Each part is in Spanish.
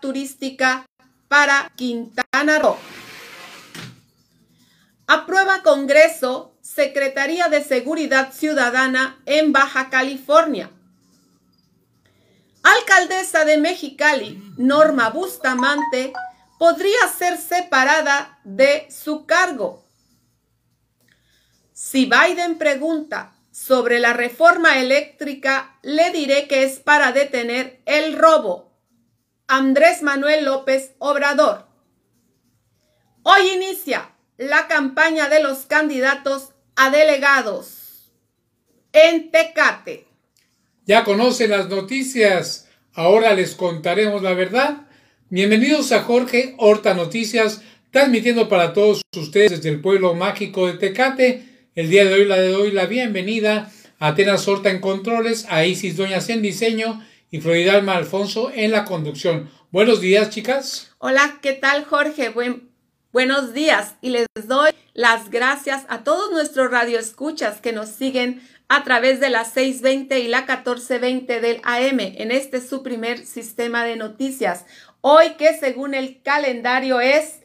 turística para Quintana Roo. Aprueba Congreso Secretaría de Seguridad Ciudadana en Baja California. Alcaldesa de Mexicali, Norma Bustamante, podría ser separada de su cargo. Si Biden pregunta sobre la reforma eléctrica, le diré que es para detener el robo. Andrés Manuel López Obrador. Hoy inicia la campaña de los candidatos a delegados en Tecate. Ya conocen las noticias, ahora les contaremos la verdad. Bienvenidos a Jorge Horta Noticias, transmitiendo para todos ustedes desde el pueblo mágico de Tecate. El día de hoy le doy la bienvenida a Atenas Horta en controles, a Isis Doñas en diseño y Floridalma Alfonso en la conducción. Buenos días, chicas. Hola, ¿qué tal, Jorge? Buen, buenos días y les doy las gracias a todos nuestros radioescuchas que nos siguen a través de la 620 y la 1420 del AM en este su primer sistema de noticias. Hoy que según el calendario es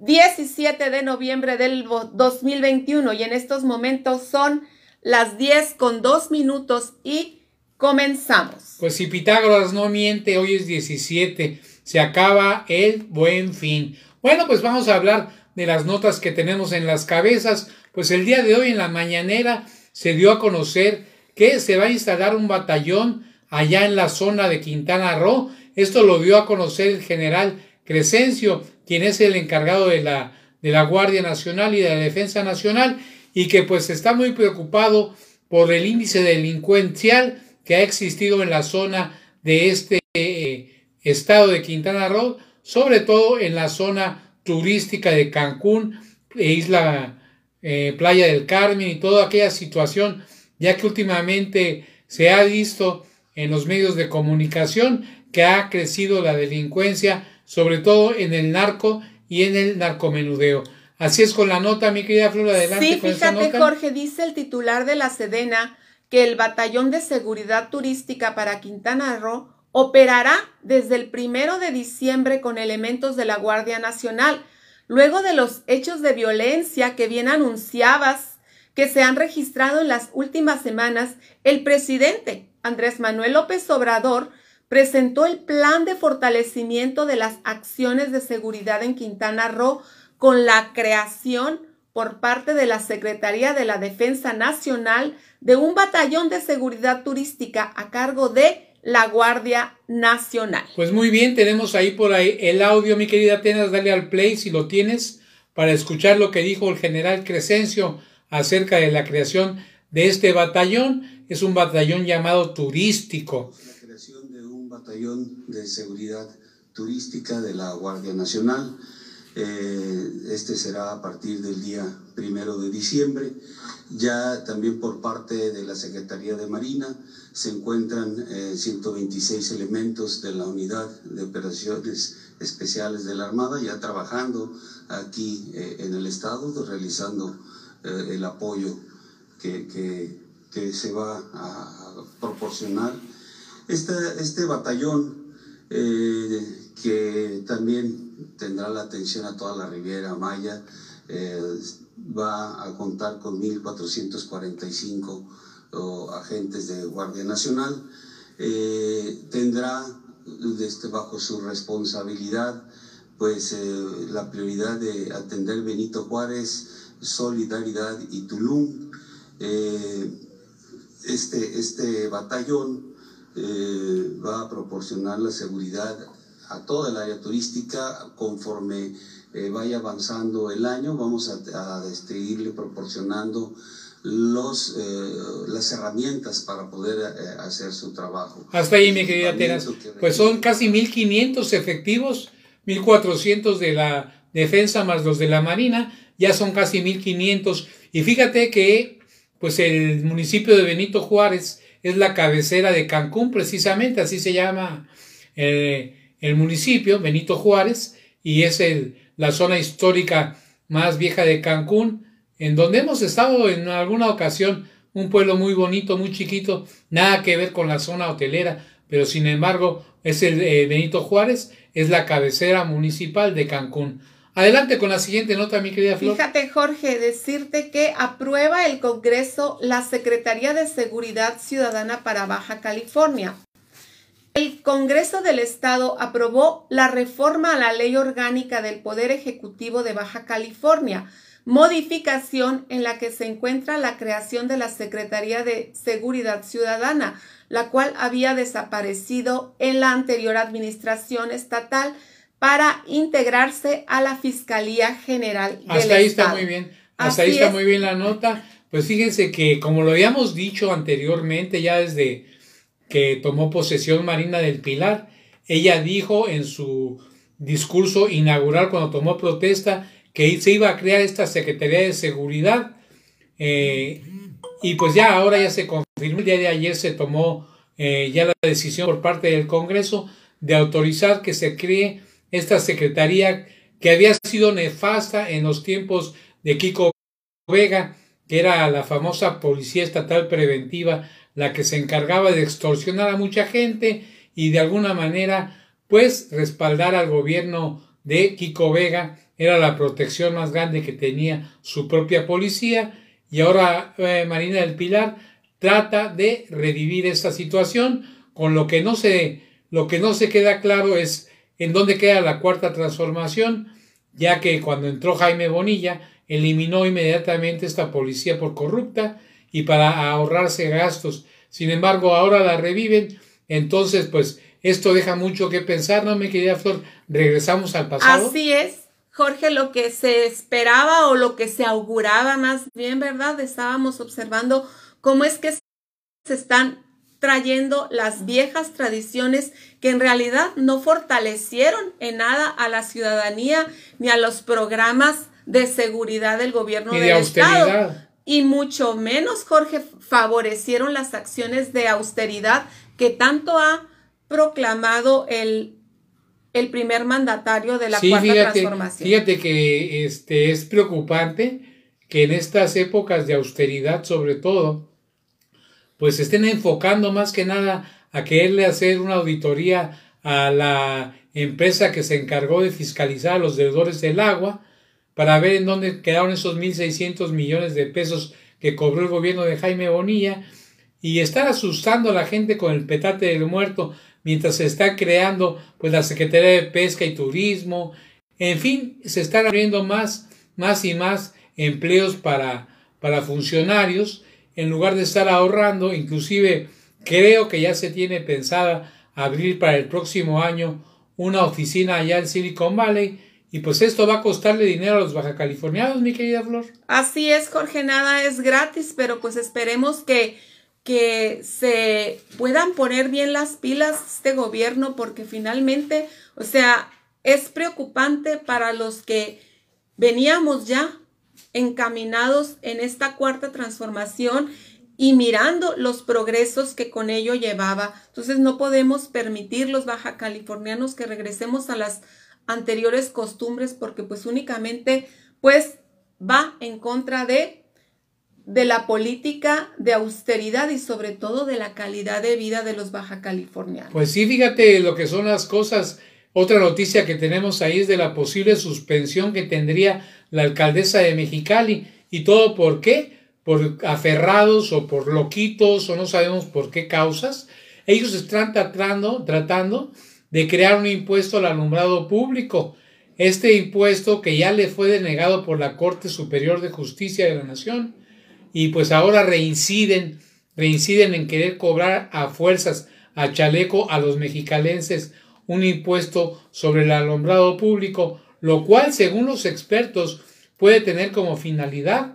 17 de noviembre del 2021 y en estos momentos son las 10 con 2 minutos y Comenzamos. Pues si Pitágoras no miente, hoy es 17, se acaba el buen fin. Bueno, pues vamos a hablar de las notas que tenemos en las cabezas. Pues el día de hoy en la mañanera se dio a conocer que se va a instalar un batallón allá en la zona de Quintana Roo. Esto lo dio a conocer el general Crescencio, quien es el encargado de la, de la Guardia Nacional y de la Defensa Nacional, y que pues está muy preocupado por el índice delincuencial que ha existido en la zona de este eh, estado de Quintana Roo, sobre todo en la zona turística de Cancún, e Isla eh, Playa del Carmen y toda aquella situación, ya que últimamente se ha visto en los medios de comunicación que ha crecido la delincuencia, sobre todo en el narco y en el narcomenudeo. Así es con la nota, mi querida Flora, adelante. Sí, fíjate, Jorge, dice el titular de la Sedena que el Batallón de Seguridad Turística para Quintana Roo operará desde el primero de diciembre con elementos de la Guardia Nacional, luego de los hechos de violencia que bien anunciabas que se han registrado en las últimas semanas, el presidente Andrés Manuel López Obrador presentó el plan de fortalecimiento de las acciones de seguridad en Quintana Roo con la creación por parte de la Secretaría de la Defensa Nacional de un batallón de seguridad turística a cargo de la Guardia Nacional. Pues muy bien, tenemos ahí por ahí el audio, mi querida Atenas, dale al play si lo tienes para escuchar lo que dijo el general Crescencio acerca de la creación de este batallón. Es un batallón llamado turístico. La creación de un batallón de seguridad turística de la Guardia Nacional eh, este será a partir del día primero de diciembre. Ya también por parte de la Secretaría de Marina se encuentran 126 eh, elementos de la Unidad de Operaciones Especiales de la Armada ya trabajando aquí eh, en el Estado, realizando el apoyo que, se va a proporcionar. Este batallón que también tendrá la atención a toda la Riviera Maya, eh, va a contar con 1.445 agentes de Guardia Nacional, eh, tendrá desde, bajo su responsabilidad pues eh, la prioridad de atender Benito Juárez, Solidaridad y Tulum. este, este batallón va a proporcionar la seguridad a toda el área turística conforme eh, vaya avanzando el año, vamos a, este, irle proporcionando los, eh, las herramientas para poder eh, hacer su trabajo. Hasta ahí, mi querida Teras. Pues son casi 1.500 efectivos, 1.400 de la defensa más los de la Marina, ya son casi 1.500. Y fíjate que pues el municipio de Benito Juárez es la cabecera de Cancún, precisamente, así se llama el municipio, Benito Juárez, y es el, la zona histórica más vieja de Cancún, en donde hemos estado en alguna ocasión, un pueblo muy bonito, muy chiquito, nada que ver con la zona hotelera, pero sin embargo es el eh, Benito Juárez, es la cabecera municipal de Cancún. Adelante con la siguiente nota, mi querida Flor. Fíjate, Jorge, decirte que aprueba el Congreso la Secretaría de Seguridad Ciudadana para Baja California. El Congreso del Estado aprobó la reforma a la Ley Orgánica del Poder Ejecutivo de Baja California, modificación en la que se encuentra la creación de la Secretaría de Seguridad Ciudadana, la cual había desaparecido en la anterior administración estatal para integrarse a la Fiscalía General del Hasta ahí está muy bien. Hasta ahí está muy bien la nota. Pues fíjense que como lo habíamos dicho anteriormente, ya desde que tomó posesión Marina del Pilar, ella dijo en su discurso inaugural cuando tomó protesta que se iba a crear esta Secretaría de Seguridad eh, y pues ya ahora ya se confirmó, el día de ayer se tomó eh, ya la decisión por parte del Congreso de autorizar que se cree esta Secretaría que había sido nefasta en los tiempos de Kiko Vega, que era la famosa Policía Estatal Preventiva, la que se encargaba de extorsionar a mucha gente y de alguna manera pues respaldar al gobierno de Kiko Vega. Era la protección más grande que tenía su propia policía. Y ahora eh, Marina del Pilar trata de revivir esta situación con lo que no se lo que no se queda claro es en dónde queda la cuarta transformación ya que cuando entró Jaime Bonilla eliminó inmediatamente esta policía por corrupta y para ahorrarse gastos. Sin embargo ahora la reviven. Entonces pues esto deja mucho que pensar no me quería Flor regresamos al pasado. Así es Jorge, lo que se esperaba o lo que se auguraba más bien, ¿verdad? Estábamos observando cómo es que se están trayendo las viejas tradiciones que en realidad no fortalecieron en nada a la ciudadanía ni a los programas de seguridad del gobierno del Estado. Y mucho menos, Jorge, favorecieron las acciones de austeridad que tanto ha proclamado el el primer mandatario de la cuarta transformación. Fíjate que este es preocupante que en estas épocas de austeridad, sobre todo, pues estén enfocando más que nada a quererle hacer una auditoría a la empresa que se encargó de fiscalizar a los deudores del agua para ver en dónde quedaron esos 1.600 millones de pesos que cobró el gobierno de Jaime Bonilla y estar asustando a la gente con el petate del muerto mientras se está creando pues la Secretaría de Pesca y Turismo, en fin, se están abriendo más, más y más empleos para, para funcionarios en lugar de estar ahorrando, inclusive creo que ya se tiene pensada abrir para el próximo año una oficina allá en Silicon Valley y pues esto va a costarle dinero a los baja californianos, mi querida Flor. Así es, Jorge, nada es gratis, pero pues esperemos que que se puedan poner bien las pilas este gobierno porque finalmente, o sea, es preocupante para los que veníamos ya encaminados en esta cuarta transformación y mirando los progresos que con ello llevaba. Entonces no podemos permitir los baja californianos que regresemos a las anteriores costumbres porque pues únicamente pues va en contra de de la política de austeridad y sobre todo de la calidad de vida de los baja californianos. Pues sí, fíjate lo que son las cosas. Otra noticia que tenemos ahí es de la posible suspensión que tendría la alcaldesa de Mexicali. ¿Y todo por qué? Por aferrados o por loquitos o no sabemos por qué causas. Ellos están tratando, tratando de crear un impuesto al alumbrado público. Este impuesto que ya le fue denegado por la Corte Superior de Justicia de la Nación y pues ahora reinciden, reinciden en querer cobrar a fuerzas a chaleco a los mexicalenses un impuesto sobre el alumbrado público, lo cual, según los expertos, puede tener como finalidad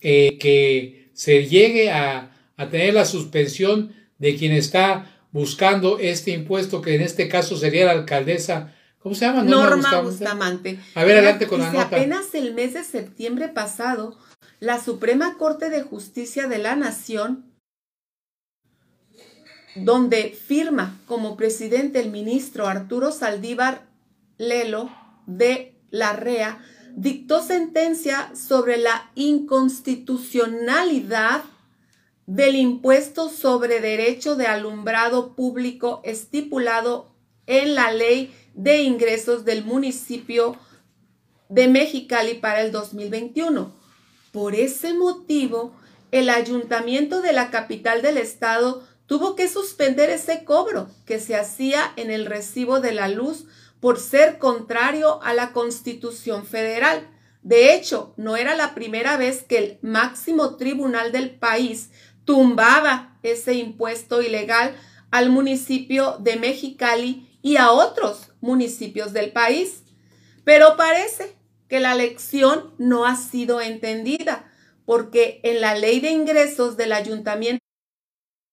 eh, que se llegue a, a tener la suspensión de quien está buscando este impuesto, que en este caso sería la alcaldesa ¿Cómo se llama? Norma, Bustamante. A ver, adelante con la nota. Apenas el mes de septiembre pasado la Suprema Corte de Justicia de la Nación, donde firma como presidente el ministro Arturo Saldívar Lelo de la REA, dictó sentencia sobre la inconstitucionalidad del impuesto sobre derecho de alumbrado público estipulado en la ley de ingresos del municipio de Mexicali para el 2021. Por ese motivo, el ayuntamiento de la capital del estado tuvo que suspender ese cobro que se hacía en el recibo de la luz por ser contrario a la Constitución Federal. De hecho, no era la primera vez que el máximo tribunal del país tumbaba ese impuesto ilegal al municipio de Mexicali y a otros municipios del país. Pero parece que la lección no ha sido entendida, porque en la ley de ingresos del ayuntamiento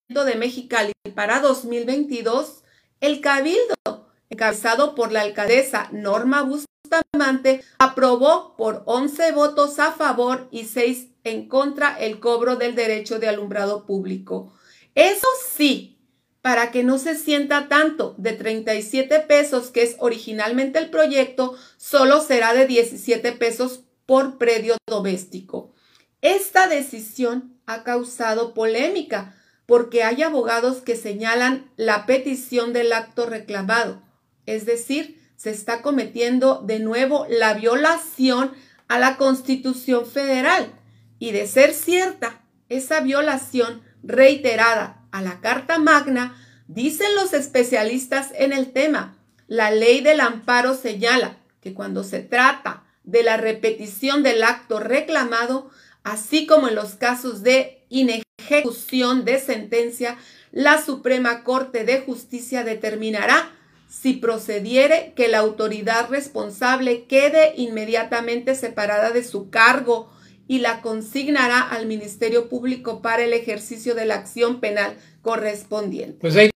de Mexicali para 2022, el cabildo, encabezado por la alcaldesa Norma Bustamante, aprobó por 11 votos a favor y 6 en contra el cobro del derecho de alumbrado público. Eso sí, para que no se sienta tanto, de 37 pesos que es originalmente el proyecto, solo será de 17 pesos por predio doméstico. Esta decisión ha causado polémica porque hay abogados que señalan la petición del acto reclamado, es decir, se está cometiendo de nuevo la violación a la Constitución Federal. Y de ser cierta esa violación reiterada a la Carta Magna, dicen los especialistas en el tema, la ley del amparo señala que cuando se trata de la repetición del acto reclamado, así como en los casos de inejecución de sentencia, la Suprema Corte de Justicia determinará si procediere que la autoridad responsable quede inmediatamente separada de su cargo y la consignará al Ministerio Público para el ejercicio de la acción penal correspondiente. Pues ahí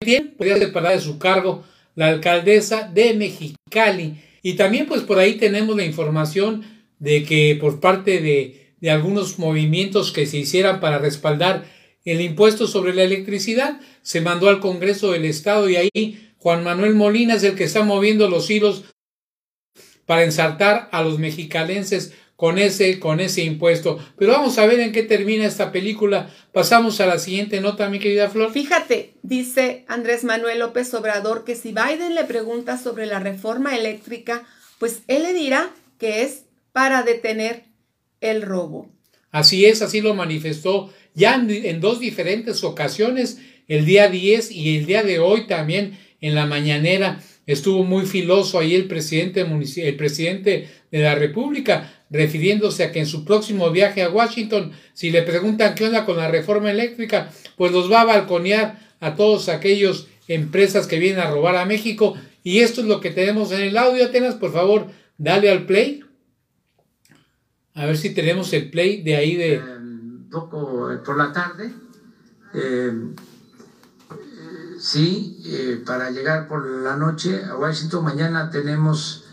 tiene, podría separar de su cargo la alcaldesa de Mexicali. Y también pues por ahí tenemos la información de que por parte de, de algunos movimientos que se hicieran para respaldar el impuesto sobre la electricidad, se mandó al Congreso del Estado y ahí Juan Manuel Molina es el que está moviendo los hilos para ensartar a los mexicalenses con ese, con ese impuesto. Pero vamos a ver en qué termina esta película. Pasamos a la siguiente nota, mi querida Flor. Fíjate, dice Andrés Manuel López Obrador que si Biden le pregunta sobre la reforma eléctrica, pues él le dirá que es para detener el robo. Así es, así lo manifestó ya en, en dos diferentes ocasiones, el día 10 y el día de hoy también en la mañanera. Estuvo muy filoso ahí el presidente, el presidente de la República, refiriéndose a que en su próximo viaje a Washington, si le preguntan qué onda con la reforma eléctrica, pues los va a balconear a todos aquellos empresas que vienen a robar a México. Y esto es lo que tenemos en el audio, Atenas, por favor, dale al play. A ver si tenemos el play de ahí de... Un poco por la tarde. Eh, sí, eh, para llegar por la noche a Washington. Mañana tenemos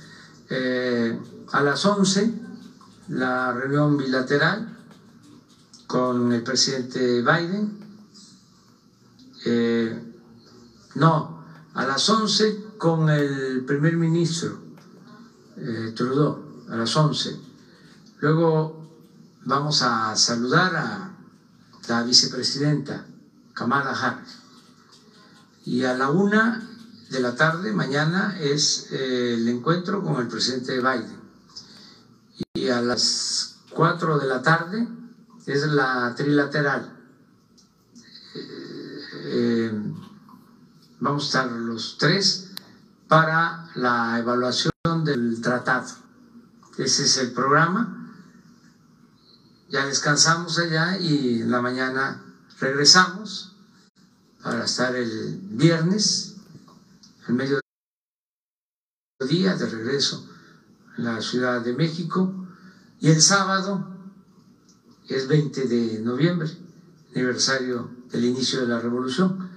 eh, a las 11 la reunión bilateral con el presidente Biden. Eh, no, a las 11 con el primer ministro Trudeau, a las 11. Luego vamos a saludar a la vicepresidenta Kamala Harris y a la una de la tarde, mañana, es eh, el encuentro con el presidente Biden. Y a las cuatro de la tarde es la trilateral. Eh, eh, vamos a estar los tres para la evaluación del tratado. Ese es el programa. Ya descansamos allá y en la mañana regresamos para estar el viernes, el mediodía, de regreso en la Ciudad de México, y el sábado es 20 de noviembre, aniversario del inicio de la revolución,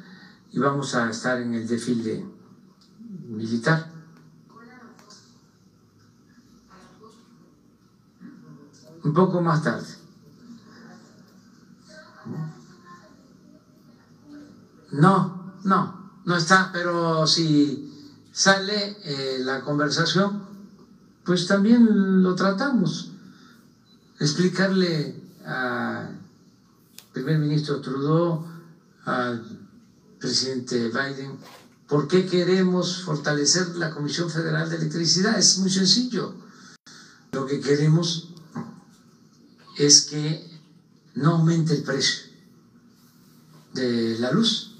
y vamos a estar en el desfile militar. Un poco más tarde. No, no, no está, pero si sale eh, la conversación, pues también lo tratamos. Explicarle a primer ministro Trudeau, al presidente Biden, ¿por qué queremos fortalecer la Comisión Federal de Electricidad? Es muy sencillo. Lo que queremos es que no aumente el precio de la luz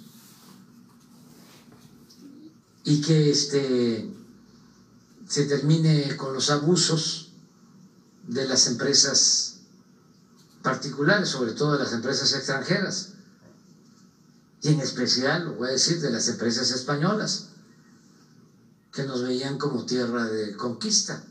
y que este, se termine con los abusos de las empresas particulares, sobre todo de las empresas extranjeras, y en especial, lo voy a decir, de las empresas españolas, que nos veían como tierra de conquista.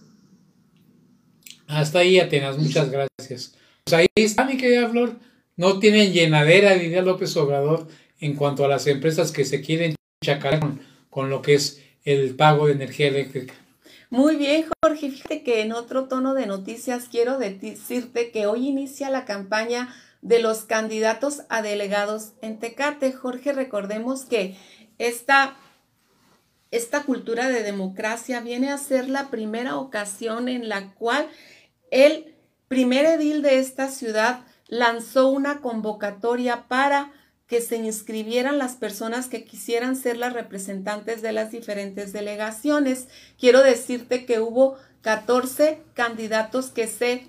Hasta ahí, Atenas, muchas gracias. Pues ahí está, mi querida Flor. No tienen llenadera, diría López Obrador, en cuanto a las empresas que se quieren chacar con, lo que es el pago de energía eléctrica. Muy bien, Jorge. Fíjate que en otro tono de noticias quiero decirte que hoy inicia la campaña de los candidatos a delegados en Tecate. Jorge, recordemos que esta, esta cultura de democracia viene a ser la primera ocasión en la cual el primer edil de esta ciudad lanzó una convocatoria para que se inscribieran las personas que quisieran ser las representantes de las diferentes delegaciones. Quiero decirte que hubo 14 candidatos que se,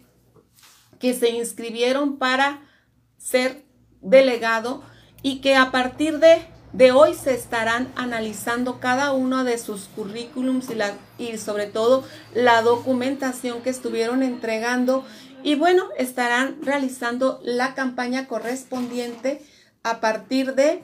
que se inscribieron para ser delegado y que a partir de, de hoy se estarán analizando cada uno de sus currículums y, la, y sobre todo la documentación que estuvieron entregando y bueno, estarán realizando la campaña correspondiente a partir de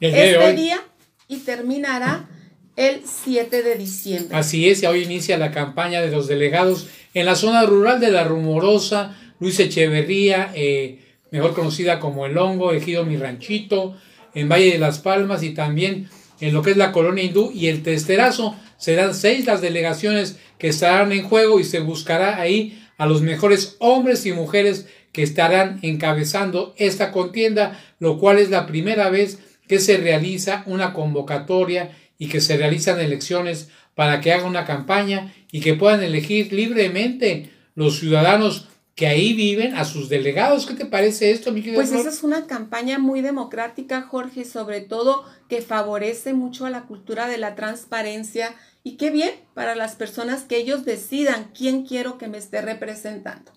este día y terminará el 7 de diciembre. Así es, y hoy inicia la campaña de los delegados en la zona rural de La Rumorosa, Luis Echeverría, eh, mejor conocida como El Hongo, Ejido Mi Ranchito, en Valle de las Palmas y también en lo que es la colonia hindú y el Testerazo. Serán seis las delegaciones que estarán en juego y se buscará ahí a los mejores hombres y mujeres que estarán encabezando esta contienda, lo cual es la primera vez que se realiza una convocatoria y que se realizan elecciones para que haga una campaña y que puedan elegir libremente los ciudadanos que ahí viven a sus delegados. ¿Qué te parece esto, mi Pues esa es una campaña muy democrática, Jorge, sobre todo que favorece mucho a la cultura de la transparencia y qué bien para las personas que ellos decidan quién quiero que me esté representando.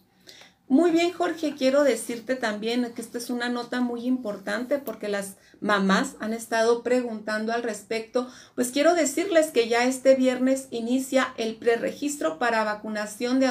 Muy bien, Jorge, quiero decirte también que esta es una nota muy importante porque las mamás han estado preguntando al respecto. Pues quiero decirles que ya este viernes inicia el preregistro para vacunación de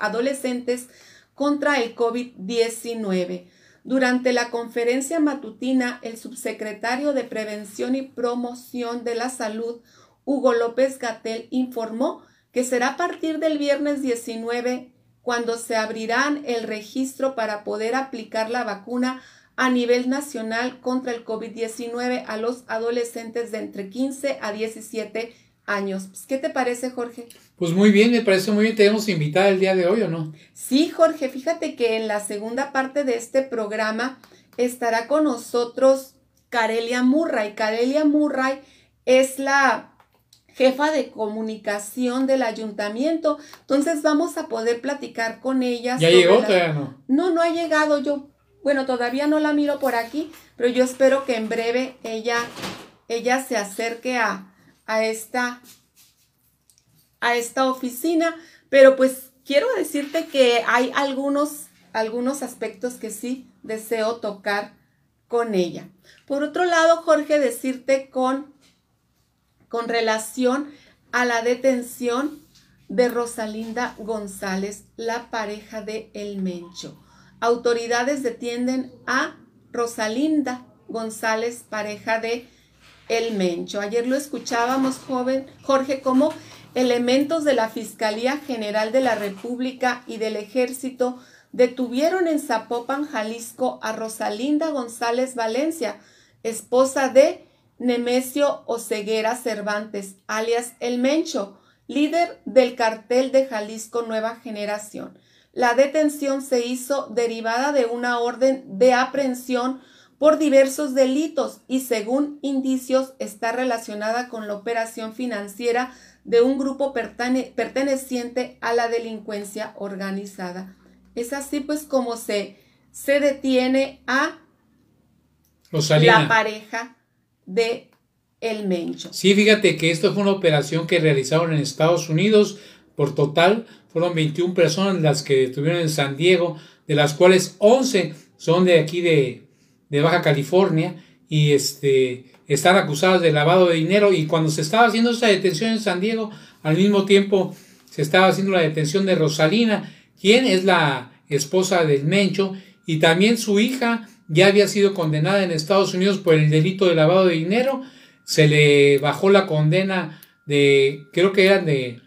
adolescentes contra el COVID-19. Durante la conferencia matutina, el subsecretario de Prevención y Promoción de la Salud, Hugo López Gatel, informó que será a partir del viernes 19 cuando se abrirán el registro para poder aplicar la vacuna a nivel nacional contra el COVID-19 a los adolescentes de entre 15 a 17 años. Pues, ¿Qué te parece, Jorge? Pues muy bien, me parece muy bien. Tenemos invitada el día de hoy, ¿o no? Sí, Jorge, fíjate que en la segunda parte de este programa estará con nosotros Carelia Murray. Carelia Murray es la jefa de comunicación del ayuntamiento. Entonces vamos a poder platicar con ella. ¿Ya llegó todavía no? No, no ha llegado yo. Bueno, todavía no la miro por aquí, pero yo espero que en breve ella, ella se acerque a, a esta, a esta oficina. Pero pues quiero decirte que hay algunos, algunos aspectos que sí deseo tocar con ella. Por otro lado, Jorge, decirte con con relación a la detención de Rosalinda González, la pareja de El Mencho. Autoridades detienen a Rosalinda González, pareja de El Mencho. Ayer lo escuchábamos, joven Jorge, como elementos de la Fiscalía General de la República y del Ejército detuvieron en Zapopan, Jalisco, a Rosalinda González Valencia, esposa de Nemesio Oceguera Cervantes, alias El Mencho, líder del cartel de Jalisco Nueva Generación. La detención se hizo derivada de una orden de aprehensión por diversos delitos y según indicios está relacionada con la operación financiera de un grupo perteneciente a la delincuencia organizada. Es así pues como se, se detiene a la pareja de el Mencho. Sí, fíjate que esto fue una operación que realizaron en Estados Unidos. Por total, fueron 21 personas las que estuvieron en San Diego, de las cuales 11 son de aquí de, de Baja California y este, están acusadas de lavado de dinero. Y cuando se estaba haciendo esa detención en San Diego, al mismo tiempo se estaba haciendo la detención de Rosalina, quien es la esposa del Mencho, y también su hija ya había sido condenada en Estados Unidos por el delito de lavado de dinero. Se le bajó la condena de, creo que eran de,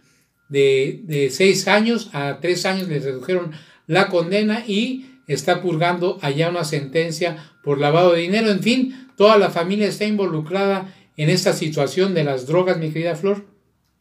de, seis años a tres años, le redujeron la condena y está purgando allá una sentencia por lavado de dinero. En fin, toda la familia está involucrada en esta situación de las drogas, mi querida Flor.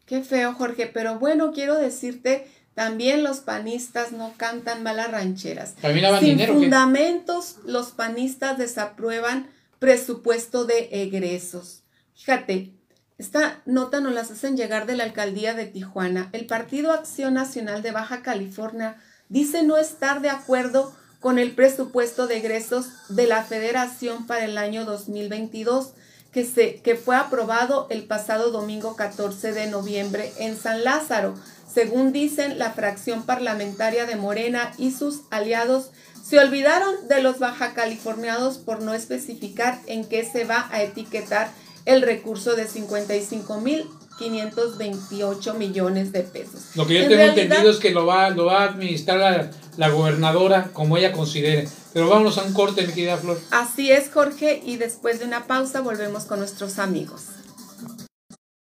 Qué feo, Jorge, pero bueno, quiero decirte también los panistas no cantan malas rancheras. Sin fundamentos, los panistas desaprueban presupuesto de egresos. Fíjate, esta nota nos las hacen llegar de la alcaldía de Tijuana. El Partido Acción Nacional de Baja California dice no estar de acuerdo con el presupuesto de egresos de la Federación para el año 2022 que, se, que fue aprobado el pasado domingo 14 de noviembre en San Lázaro. Según dicen, la fracción parlamentaria de Morena y sus aliados se olvidaron de los baja californiados por no especificar en qué se va a etiquetar el recurso de 55 mil 528 millones de pesos. Lo que yo tengo entendido es que lo va, lo va a administrar la, la, gobernadora como ella considere. Pero vámonos a un corte, mi querida Flor. Así es, Jorge, y después de una pausa volvemos con nuestros amigos.